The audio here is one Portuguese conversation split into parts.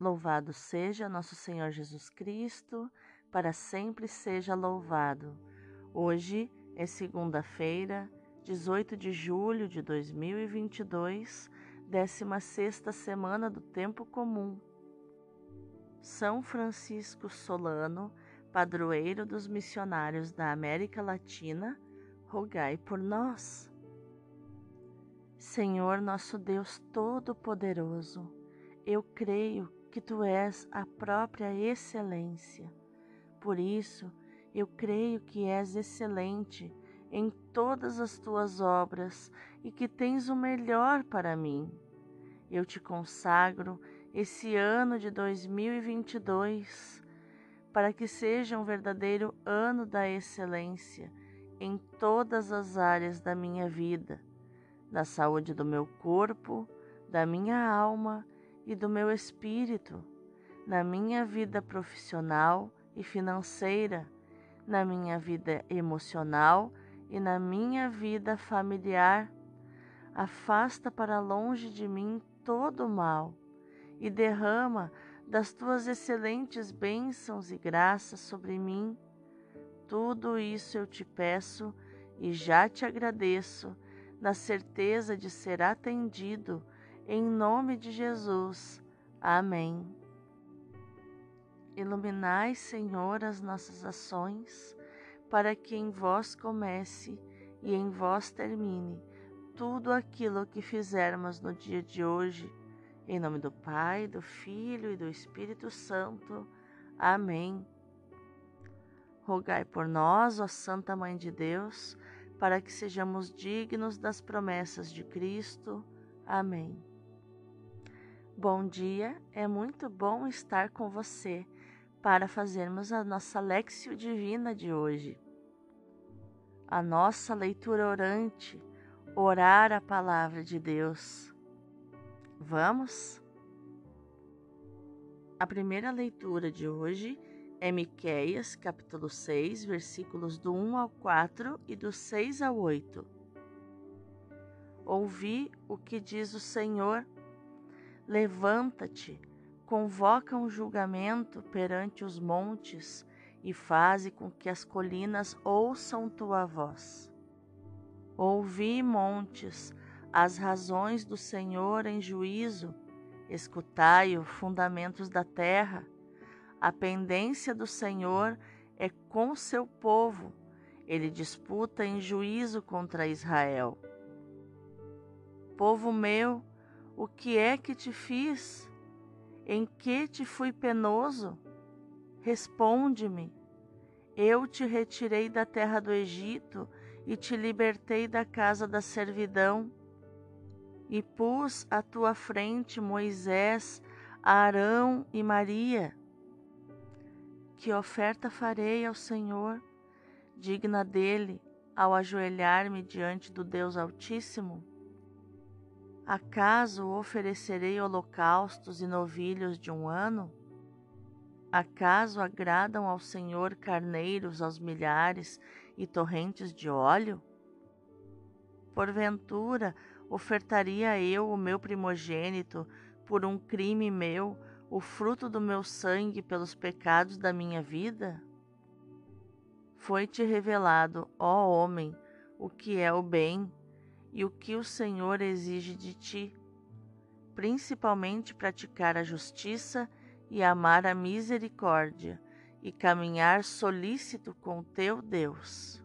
Louvado seja nosso Senhor Jesus Cristo, para sempre seja louvado. Hoje é segunda-feira, 18 de julho de 2022, 16 semana do Tempo Comum. São Francisco Solano, padroeiro dos missionários da América Latina, rogai por nós. Senhor nosso Deus Todo-Poderoso, eu creio que tu és a própria excelência. Por isso, eu creio que és excelente em todas as tuas obras e que tens o melhor para mim. Eu te consagro esse ano de 2022 para que seja um verdadeiro ano da excelência em todas as áreas da minha vida, na saúde do meu corpo, da minha alma e do meu espírito, na minha vida profissional e financeira, na minha vida emocional e na minha vida familiar. Afasta para longe de mim todo o mal e derrama das tuas excelentes bênçãos e graças sobre mim. Tudo isso eu te peço e já te agradeço, na certeza de ser atendido em nome de Jesus. Amém. Iluminai, Senhor, as nossas ações, para que em vós comece e em vós termine tudo aquilo que fizermos no dia de hoje. Em nome do Pai, do Filho e do Espírito Santo. Amém. Rogai por nós, ó Santa Mãe de Deus, para que sejamos dignos das promessas de Cristo. Amém. Bom dia, é muito bom estar com você para fazermos a nossa Lexio Divina de hoje. A nossa leitura orante, orar a palavra de Deus. Vamos? A primeira leitura de hoje é Miqueias, capítulo 6, versículos do 1 ao 4 e do 6 ao 8. Ouvi o que diz o Senhor Levanta-te, convoca um julgamento perante os montes e faze com que as colinas ouçam tua voz. Ouvi, montes, as razões do Senhor em juízo, escutai-o, fundamentos da terra. A pendência do Senhor é com seu povo, ele disputa em juízo contra Israel. Povo meu, o que é que te fiz? Em que te fui penoso? Responde-me. Eu te retirei da terra do Egito e te libertei da casa da servidão. E pus à tua frente Moisés, Arão e Maria. Que oferta farei ao Senhor, digna dele, ao ajoelhar-me diante do Deus Altíssimo? Acaso oferecerei holocaustos e novilhos de um ano? Acaso agradam ao Senhor carneiros aos milhares e torrentes de óleo? Porventura, ofertaria eu o meu primogênito por um crime meu, o fruto do meu sangue pelos pecados da minha vida? Foi-te revelado, ó homem, o que é o bem e o que o Senhor exige de ti, principalmente praticar a justiça e amar a misericórdia e caminhar solícito com teu Deus.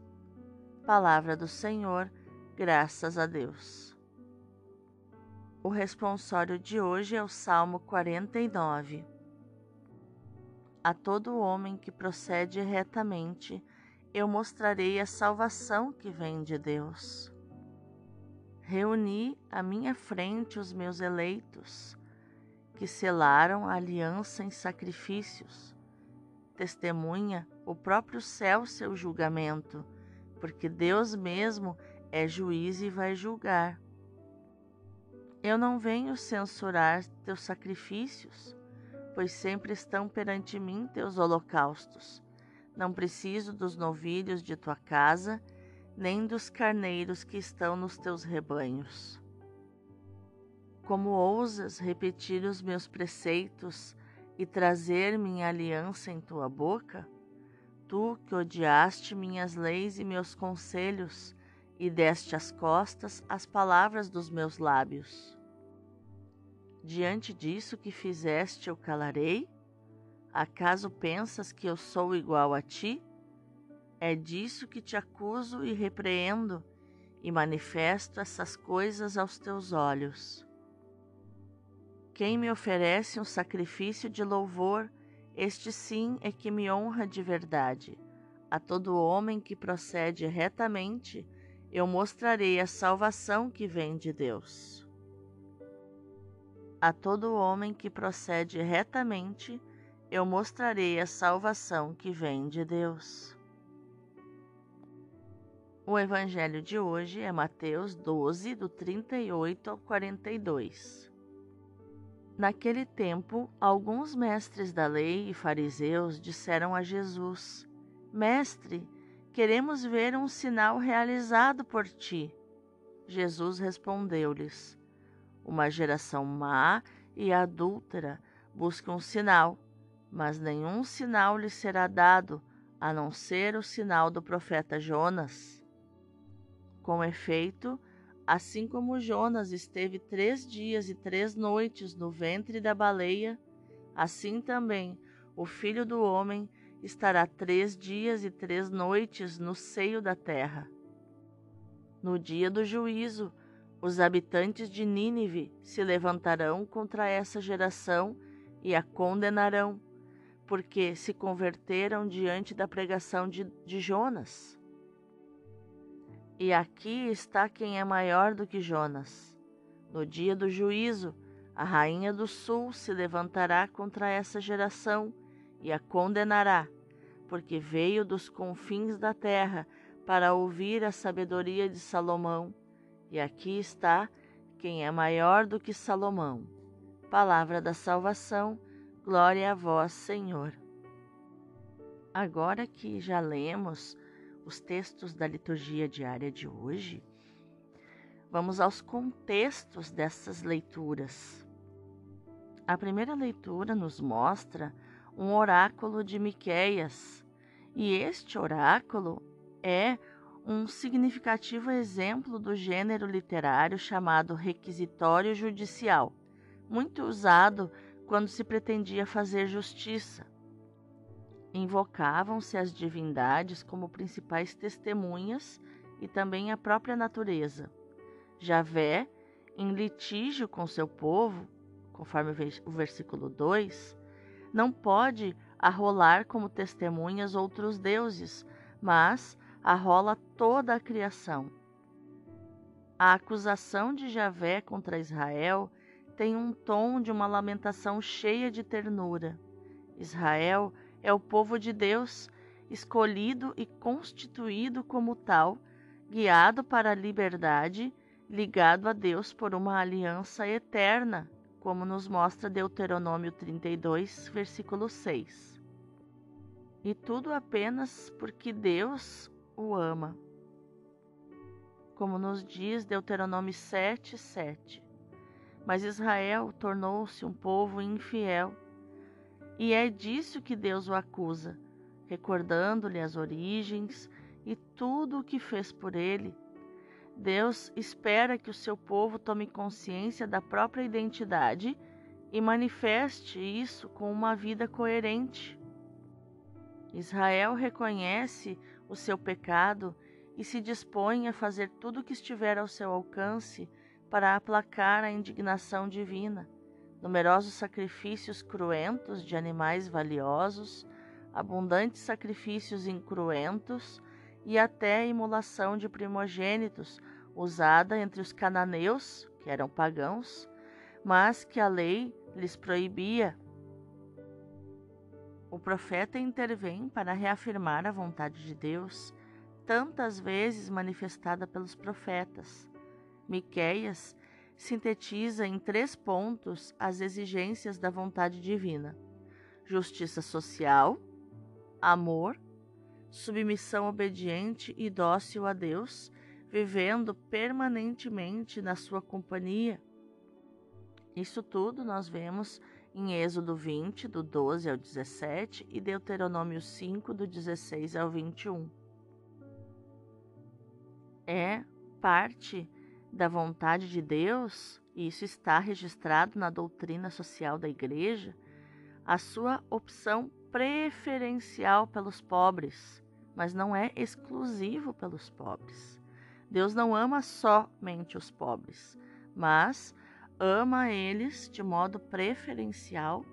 Palavra do Senhor, graças a Deus. O responsório de hoje é o Salmo 49. A todo homem que procede retamente, eu mostrarei a salvação que vem de Deus. Reuni à minha frente os meus eleitos, que selaram a aliança em sacrifícios. Testemunha o próprio céu seu julgamento, porque Deus mesmo é juiz e vai julgar. Eu não venho censurar teus sacrifícios, pois sempre estão perante mim teus holocaustos. Não preciso dos novilhos de tua casa, nem dos carneiros que estão nos teus rebanhos. Como ousas repetir os meus preceitos, e trazer minha aliança em tua boca? Tu que odiaste minhas leis e meus conselhos, e deste as costas às palavras dos meus lábios. Diante disso que fizeste, eu calarei? Acaso pensas que eu sou igual a ti? É disso que te acuso e repreendo, e manifesto essas coisas aos teus olhos. Quem me oferece um sacrifício de louvor, este sim é que me honra de verdade. A todo homem que procede retamente, eu mostrarei a salvação que vem de Deus. A todo homem que procede retamente, eu mostrarei a salvação que vem de Deus. O evangelho de hoje é Mateus 12, do 38 ao 42. Naquele tempo, alguns mestres da lei e fariseus disseram a Jesus: Mestre, queremos ver um sinal realizado por ti. Jesus respondeu-lhes: Uma geração má e adúltera busca um sinal, mas nenhum sinal lhe será dado a não ser o sinal do profeta Jonas. Com efeito, Assim como Jonas esteve três dias e três noites no ventre da baleia, assim também o filho do homem estará três dias e três noites no seio da terra. No dia do juízo, os habitantes de Nínive se levantarão contra essa geração e a condenarão, porque se converteram diante da pregação de, de Jonas. E aqui está quem é maior do que Jonas. No dia do juízo, a rainha do sul se levantará contra essa geração e a condenará, porque veio dos confins da terra para ouvir a sabedoria de Salomão. E aqui está quem é maior do que Salomão. Palavra da salvação, glória a vós, Senhor. Agora que já lemos os textos da liturgia diária de hoje, vamos aos contextos dessas leituras. A primeira leitura nos mostra um oráculo de Miqueias, e este oráculo é um significativo exemplo do gênero literário chamado requisitório judicial, muito usado quando se pretendia fazer justiça. Invocavam-se as divindades como principais testemunhas e também a própria natureza. Javé, em litígio com seu povo, conforme o versículo 2, não pode arrolar como testemunhas outros deuses, mas arrola toda a criação. A acusação de Javé contra Israel tem um tom de uma lamentação cheia de ternura. Israel é o povo de Deus, escolhido e constituído como tal, guiado para a liberdade, ligado a Deus por uma aliança eterna, como nos mostra Deuteronômio 32, versículo 6. E tudo apenas porque Deus o ama. Como nos diz Deuteronômio 7, 7. Mas Israel tornou-se um povo infiel e é disso que Deus o acusa, recordando-lhe as origens e tudo o que fez por ele. Deus espera que o seu povo tome consciência da própria identidade e manifeste isso com uma vida coerente. Israel reconhece o seu pecado e se dispõe a fazer tudo o que estiver ao seu alcance para aplacar a indignação divina numerosos sacrifícios cruentos de animais valiosos, abundantes sacrifícios incruentos e até a imolação de primogênitos usada entre os cananeus, que eram pagãos, mas que a lei lhes proibia. O profeta intervém para reafirmar a vontade de Deus, tantas vezes manifestada pelos profetas. Miqueias sintetiza em três pontos as exigências da vontade divina: justiça social, amor, submissão obediente e dócil a Deus, vivendo permanentemente na sua companhia. Isso tudo nós vemos em Êxodo 20, do 12 ao 17, e Deuteronômio 5, do 16 ao 21. É parte da vontade de Deus, e isso está registrado na doutrina social da Igreja, a sua opção preferencial pelos pobres, mas não é exclusivo pelos pobres. Deus não ama somente os pobres, mas ama eles de modo preferencial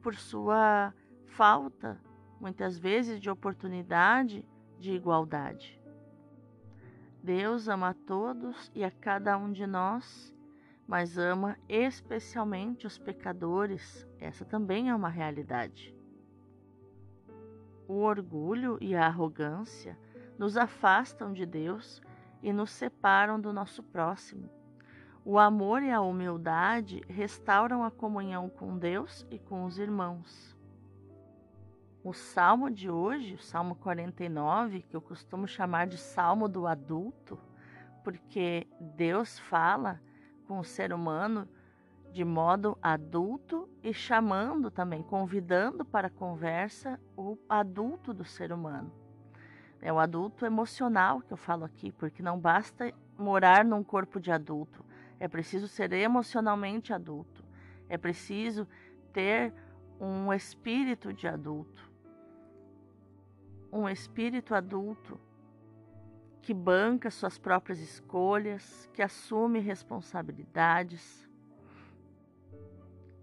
por sua falta, muitas vezes, de oportunidade de igualdade. Deus ama a todos e a cada um de nós, mas ama especialmente os pecadores. Essa também é uma realidade. O orgulho e a arrogância nos afastam de Deus e nos separam do nosso próximo. O amor e a humildade restauram a comunhão com Deus e com os irmãos. O salmo de hoje, o Salmo 49, que eu costumo chamar de Salmo do adulto, porque Deus fala com o ser humano de modo adulto e chamando também, convidando para a conversa o adulto do ser humano. É o adulto emocional que eu falo aqui, porque não basta morar num corpo de adulto, é preciso ser emocionalmente adulto. É preciso ter um espírito de adulto. Um espírito adulto que banca suas próprias escolhas, que assume responsabilidades.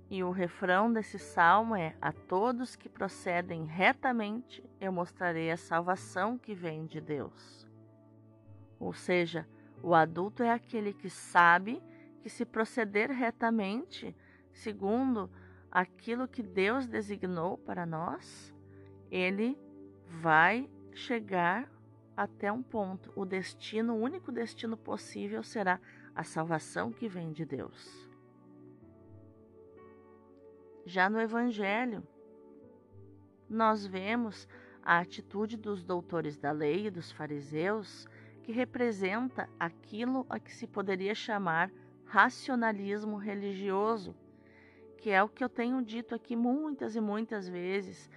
E o refrão desse salmo é: A todos que procedem retamente, eu mostrarei a salvação que vem de Deus. Ou seja, o adulto é aquele que sabe que, se proceder retamente, segundo aquilo que Deus designou para nós, ele vai chegar até um ponto. O destino, o único destino possível será a salvação que vem de Deus. Já no Evangelho, nós vemos a atitude dos doutores da lei e dos fariseus que representa aquilo a que se poderia chamar racionalismo religioso, que é o que eu tenho dito aqui muitas e muitas vezes,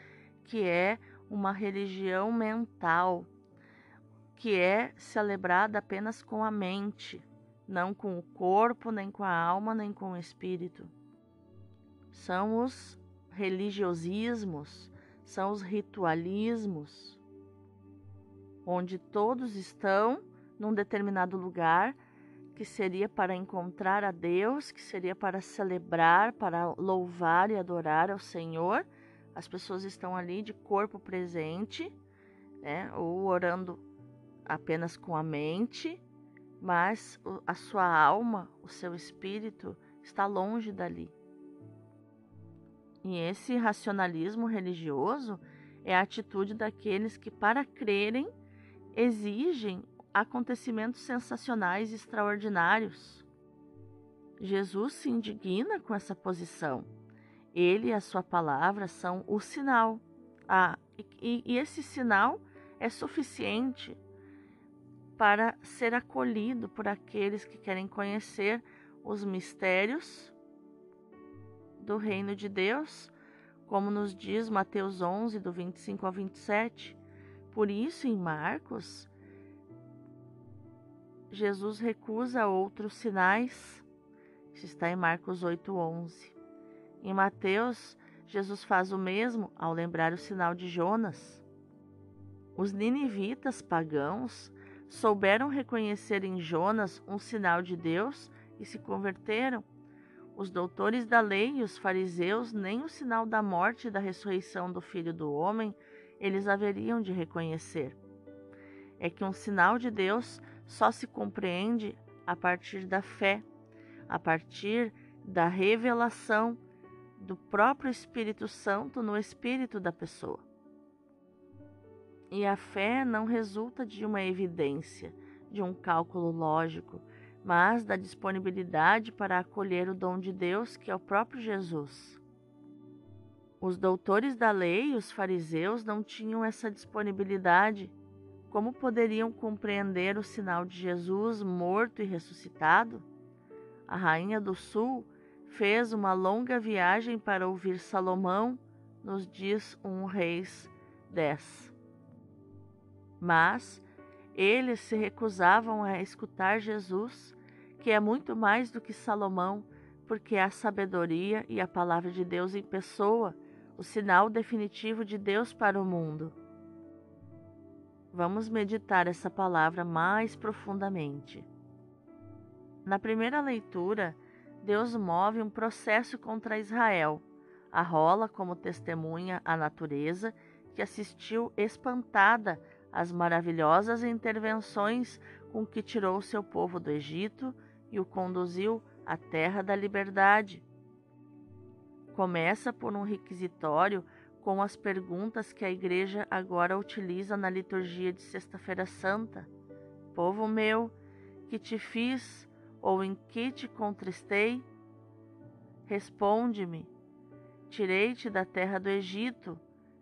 que é uma religião mental, que é celebrada apenas com a mente, não com o corpo, nem com a alma, nem com o espírito. São os religiosismos, são os ritualismos, onde todos estão num determinado lugar que seria para encontrar a Deus, que seria para celebrar, para louvar e adorar ao Senhor. As pessoas estão ali de corpo presente, né, ou orando apenas com a mente, mas a sua alma, o seu espírito está longe dali. E esse racionalismo religioso é a atitude daqueles que, para crerem, exigem acontecimentos sensacionais e extraordinários. Jesus se indigna com essa posição. Ele e a sua palavra são o sinal. Ah, e, e esse sinal é suficiente para ser acolhido por aqueles que querem conhecer os mistérios do reino de Deus, como nos diz Mateus 11, do 25 ao 27. Por isso, em Marcos, Jesus recusa outros sinais. Isso está em Marcos 8:11. Em Mateus, Jesus faz o mesmo ao lembrar o sinal de Jonas. Os ninivitas pagãos souberam reconhecer em Jonas um sinal de Deus e se converteram. Os doutores da lei e os fariseus nem o sinal da morte e da ressurreição do Filho do Homem eles haveriam de reconhecer. É que um sinal de Deus só se compreende a partir da fé, a partir da revelação do próprio Espírito Santo no espírito da pessoa. E a fé não resulta de uma evidência, de um cálculo lógico, mas da disponibilidade para acolher o dom de Deus, que é o próprio Jesus. Os doutores da lei e os fariseus não tinham essa disponibilidade como poderiam compreender o sinal de Jesus morto e ressuscitado? A rainha do sul fez uma longa viagem para ouvir Salomão, nos diz 1 Reis 10. Mas eles se recusavam a escutar Jesus, que é muito mais do que Salomão, porque a sabedoria e a palavra de Deus em pessoa, o sinal definitivo de Deus para o mundo. Vamos meditar essa palavra mais profundamente. Na primeira leitura, Deus move um processo contra Israel. Arrola como testemunha a natureza que assistiu espantada às maravilhosas intervenções com que tirou seu povo do Egito e o conduziu à terra da liberdade. Começa por um requisitório com as perguntas que a Igreja agora utiliza na liturgia de Sexta-feira Santa. Povo meu, que te fiz ou em que te contristei? Responde-me. Tirei-te da terra do Egito,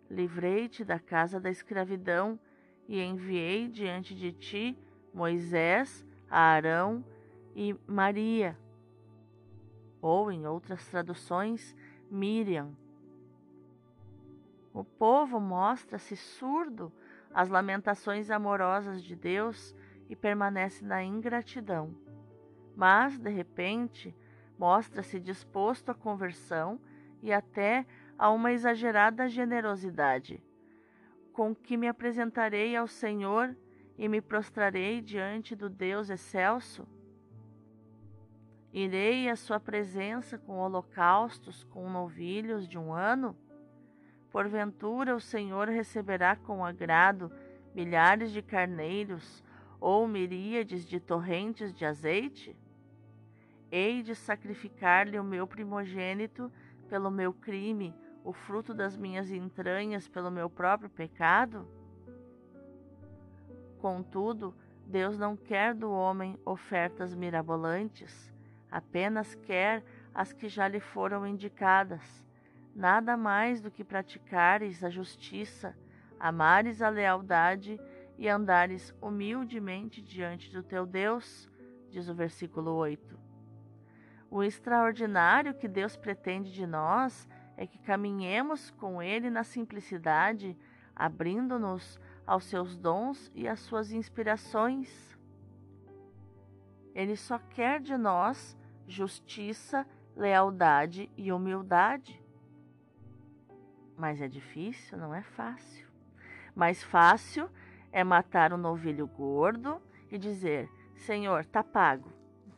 livrei-te da casa da escravidão e enviei diante de ti Moisés, Arão e Maria. Ou, em outras traduções, Miriam. O povo mostra-se surdo às lamentações amorosas de Deus e permanece na ingratidão. Mas, de repente, mostra-se disposto à conversão e até a uma exagerada generosidade, com que me apresentarei ao Senhor e me prostrarei diante do Deus excelso? Irei à sua presença com holocaustos, com novilhos de um ano? Porventura o Senhor receberá com agrado milhares de carneiros ou miríades de torrentes de azeite? Hei de sacrificar-lhe o meu primogênito pelo meu crime, o fruto das minhas entranhas pelo meu próprio pecado? Contudo, Deus não quer do homem ofertas mirabolantes, apenas quer as que já lhe foram indicadas nada mais do que praticares a justiça, amares a lealdade e andares humildemente diante do teu Deus, diz o versículo 8. O extraordinário que Deus pretende de nós é que caminhemos com Ele na simplicidade, abrindo-nos aos seus dons e às suas inspirações. Ele só quer de nós justiça, lealdade e humildade. Mas é difícil, não é fácil. Mais fácil é matar um novilho gordo e dizer: Senhor, está pago.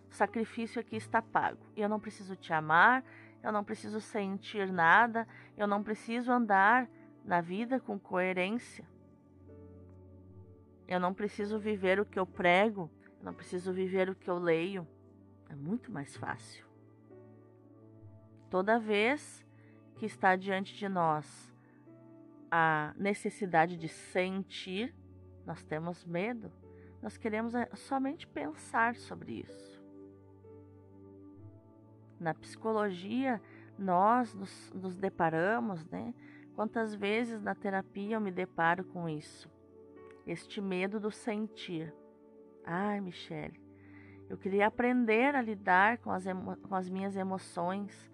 O sacrifício aqui está pago. Eu não preciso te amar, eu não preciso sentir nada, eu não preciso andar na vida com coerência. Eu não preciso viver o que eu prego, eu não preciso viver o que eu leio. É muito mais fácil. Toda vez que está diante de nós a necessidade de sentir, nós temos medo, nós queremos eh, somente pensar sobre isso. Na psicologia, nós nos, nos deparamos, né? Quantas vezes na terapia eu me deparo com isso? Este medo do sentir. Ai, Michele, eu queria aprender a lidar com as, com as minhas emoções,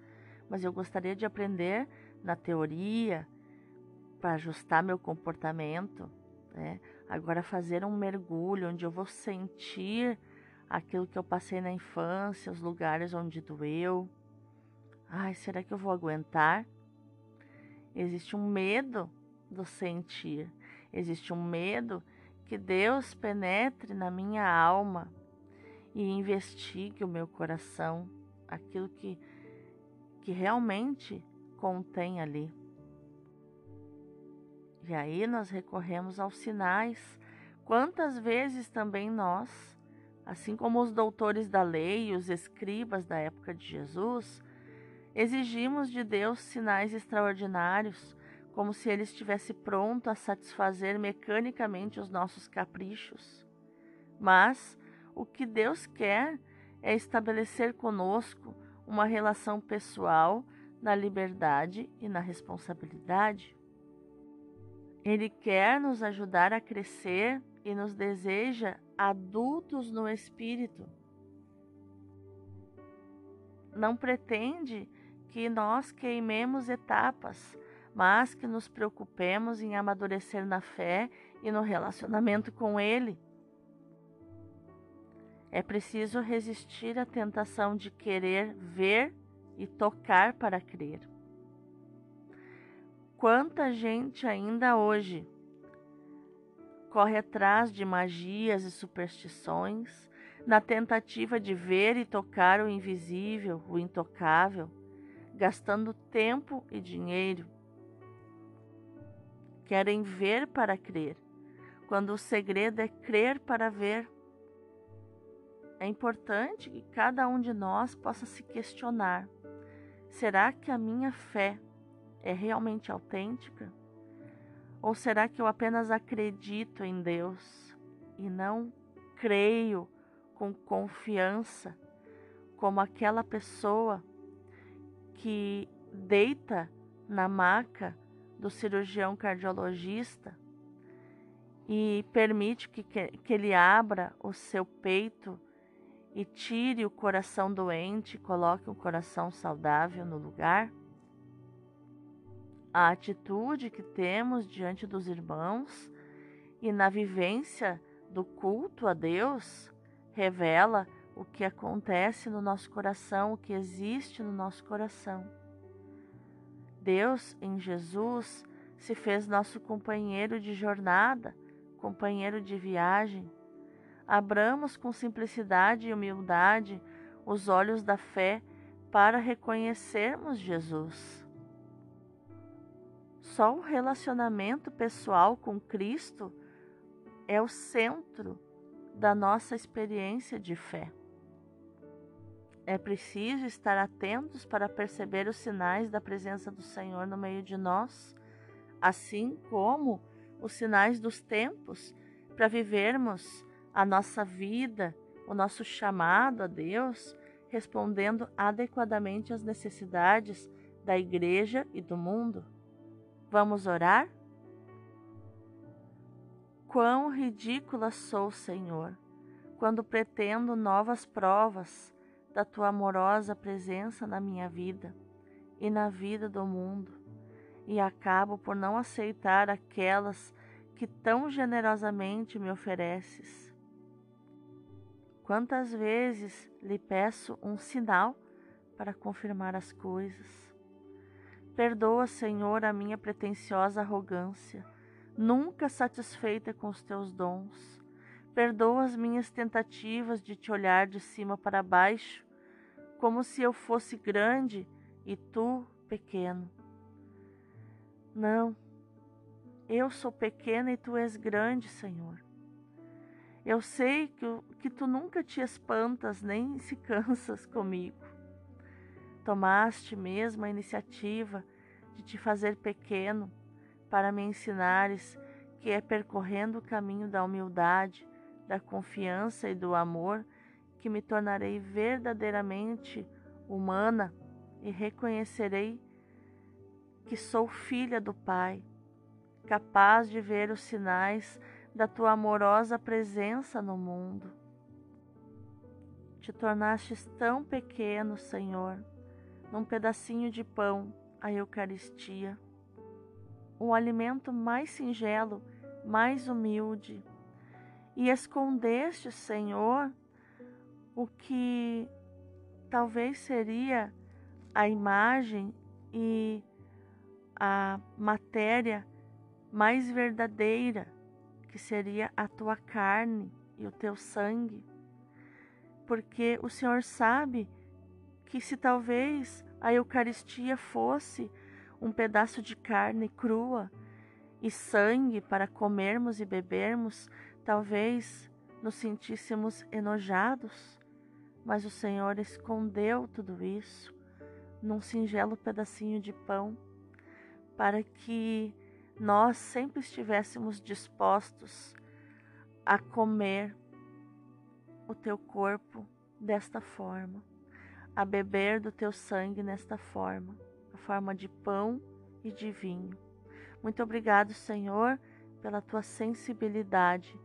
mas eu gostaria de aprender na teoria para ajustar meu comportamento, né? Agora fazer um mergulho onde eu vou sentir aquilo que eu passei na infância, os lugares onde doeu. Ai, será que eu vou aguentar? Existe um medo do sentir. Existe um medo que Deus penetre na minha alma e investigue o meu coração, aquilo que que realmente contém ali. E aí nós recorremos aos sinais. Quantas vezes também nós, assim como os doutores da lei e os escribas da época de Jesus, exigimos de Deus sinais extraordinários, como se ele estivesse pronto a satisfazer mecanicamente os nossos caprichos. Mas o que Deus quer é estabelecer conosco uma relação pessoal na liberdade e na responsabilidade. Ele quer nos ajudar a crescer e nos deseja adultos no espírito. não pretende que nós queimemos etapas, mas que nos preocupemos em amadurecer na fé e no relacionamento com Ele. É preciso resistir à tentação de querer ver e tocar para crer. Quanta gente ainda hoje corre atrás de magias e superstições na tentativa de ver e tocar o invisível, o intocável, gastando tempo e dinheiro. Querem ver para crer, quando o segredo é crer para ver. É importante que cada um de nós possa se questionar: será que a minha fé é realmente autêntica? Ou será que eu apenas acredito em Deus e não creio com confiança, como aquela pessoa que deita na maca do cirurgião cardiologista e permite que, que ele abra o seu peito e tire o coração doente e coloque um coração saudável no lugar? A atitude que temos diante dos irmãos e na vivência do culto a Deus revela o que acontece no nosso coração, o que existe no nosso coração. Deus, em Jesus, se fez nosso companheiro de jornada, companheiro de viagem. Abramos com simplicidade e humildade os olhos da fé para reconhecermos Jesus. Só o relacionamento pessoal com Cristo é o centro da nossa experiência de fé. É preciso estar atentos para perceber os sinais da presença do Senhor no meio de nós, assim como os sinais dos tempos, para vivermos a nossa vida, o nosso chamado a Deus, respondendo adequadamente às necessidades da igreja e do mundo. Vamos orar? Quão ridícula sou, Senhor, quando pretendo novas provas da tua amorosa presença na minha vida e na vida do mundo, e acabo por não aceitar aquelas que tão generosamente me ofereces. Quantas vezes lhe peço um sinal para confirmar as coisas? Perdoa, Senhor, a minha pretensiosa arrogância nunca satisfeita com os teus dons. Perdoa as minhas tentativas de te olhar de cima para baixo, como se eu fosse grande e tu pequeno. Não, eu sou pequena e tu és grande, Senhor. Eu sei que, que tu nunca te espantas nem se cansas comigo. Tomaste mesmo a iniciativa de te fazer pequeno para me ensinares que é percorrendo o caminho da humildade, da confiança e do amor que me tornarei verdadeiramente humana e reconhecerei que sou filha do Pai, capaz de ver os sinais da tua amorosa presença no mundo. Te tornastes tão pequeno, Senhor, num pedacinho de pão, a Eucaristia o alimento mais singelo, mais humilde. E escondeste, Senhor, o que talvez seria a imagem e a matéria mais verdadeira, que seria a tua carne e o teu sangue. Porque o Senhor sabe que se talvez a Eucaristia fosse um pedaço de carne crua e sangue para comermos e bebermos, talvez nos sentíssemos enojados, mas o Senhor escondeu tudo isso num singelo pedacinho de pão, para que nós sempre estivéssemos dispostos a comer o teu corpo desta forma, a beber do teu sangue nesta forma forma de pão e de vinho. Muito obrigado, Senhor, pela tua sensibilidade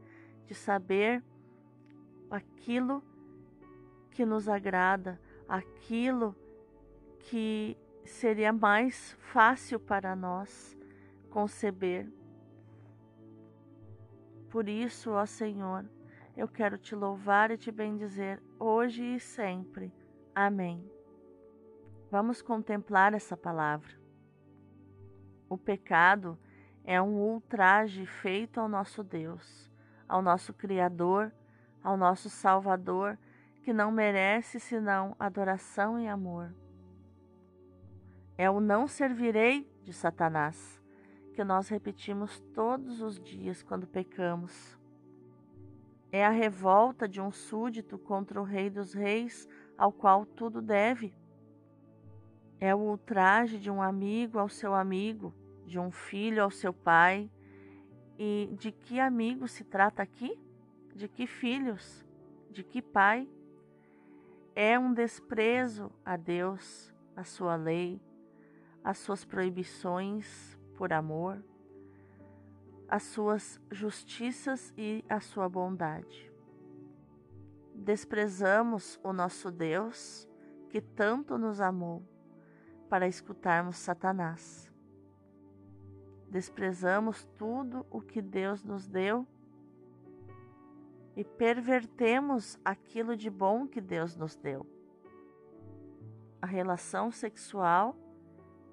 de saber aquilo que nos agrada, aquilo que seria mais fácil para nós conceber. Por isso, ó Senhor, eu quero te louvar e te bendizer hoje e sempre. Amém. Vamos contemplar essa palavra. O pecado é um ultraje feito ao nosso Deus, ao nosso Criador, ao nosso Salvador, que não merece senão adoração e amor. É o não servirei de Satanás, que nós repetimos todos os dias quando pecamos. É a revolta de um súdito contra o Rei dos Reis, ao qual tudo deve. É o ultraje de um amigo ao seu amigo, de um filho ao seu pai. E de que amigo se trata aqui? De que filhos? De que pai? É um desprezo a Deus, a sua lei, as suas proibições por amor, as suas justiças e a sua bondade. Desprezamos o nosso Deus que tanto nos amou para escutarmos Satanás desprezamos tudo o que Deus nos deu e pervertemos aquilo de bom que Deus nos deu. A relação sexual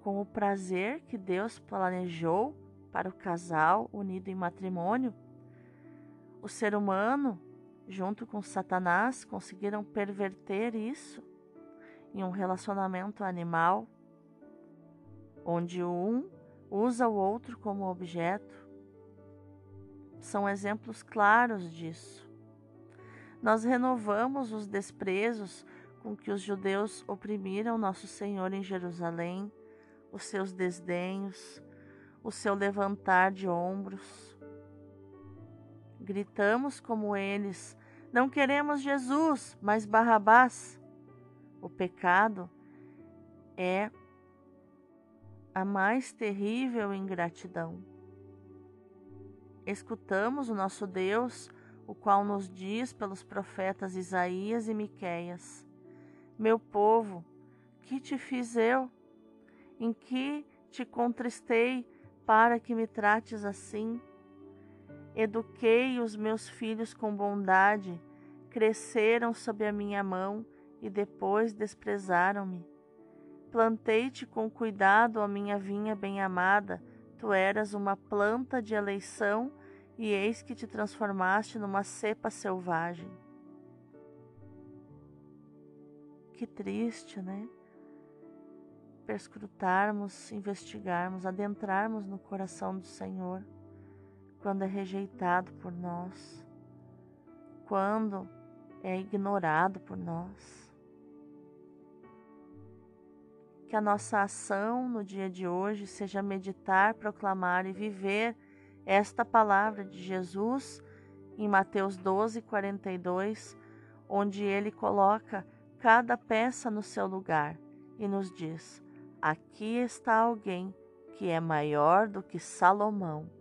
com o prazer que Deus planejou para o casal unido em matrimônio, o ser humano, junto com Satanás, conseguiram perverter isso em um relacionamento animal, onde um usa o outro como objeto. São exemplos claros disso. Nós renovamos os desprezos com que os judeus oprimiram nosso Senhor em Jerusalém, os seus desdenhos, o seu levantar de ombros. Gritamos como eles: Não queremos Jesus, mas Barrabás. O pecado é a mais terrível ingratidão. Escutamos o nosso Deus, o qual nos diz pelos profetas Isaías e Miqueias: Meu povo, que te fiz eu? Em que te contristei para que me trates assim? Eduquei os meus filhos com bondade, cresceram sob a minha mão e depois desprezaram-me. Plantei-te com cuidado, ó minha vinha bem-amada, tu eras uma planta de eleição, e eis que te transformaste numa cepa selvagem. Que triste, né? Perscrutarmos, investigarmos, adentrarmos no coração do Senhor quando é rejeitado por nós, quando é ignorado por nós. Que a nossa ação no dia de hoje seja meditar, proclamar e viver esta palavra de Jesus em Mateus 12, 42, onde ele coloca cada peça no seu lugar e nos diz: Aqui está alguém que é maior do que Salomão.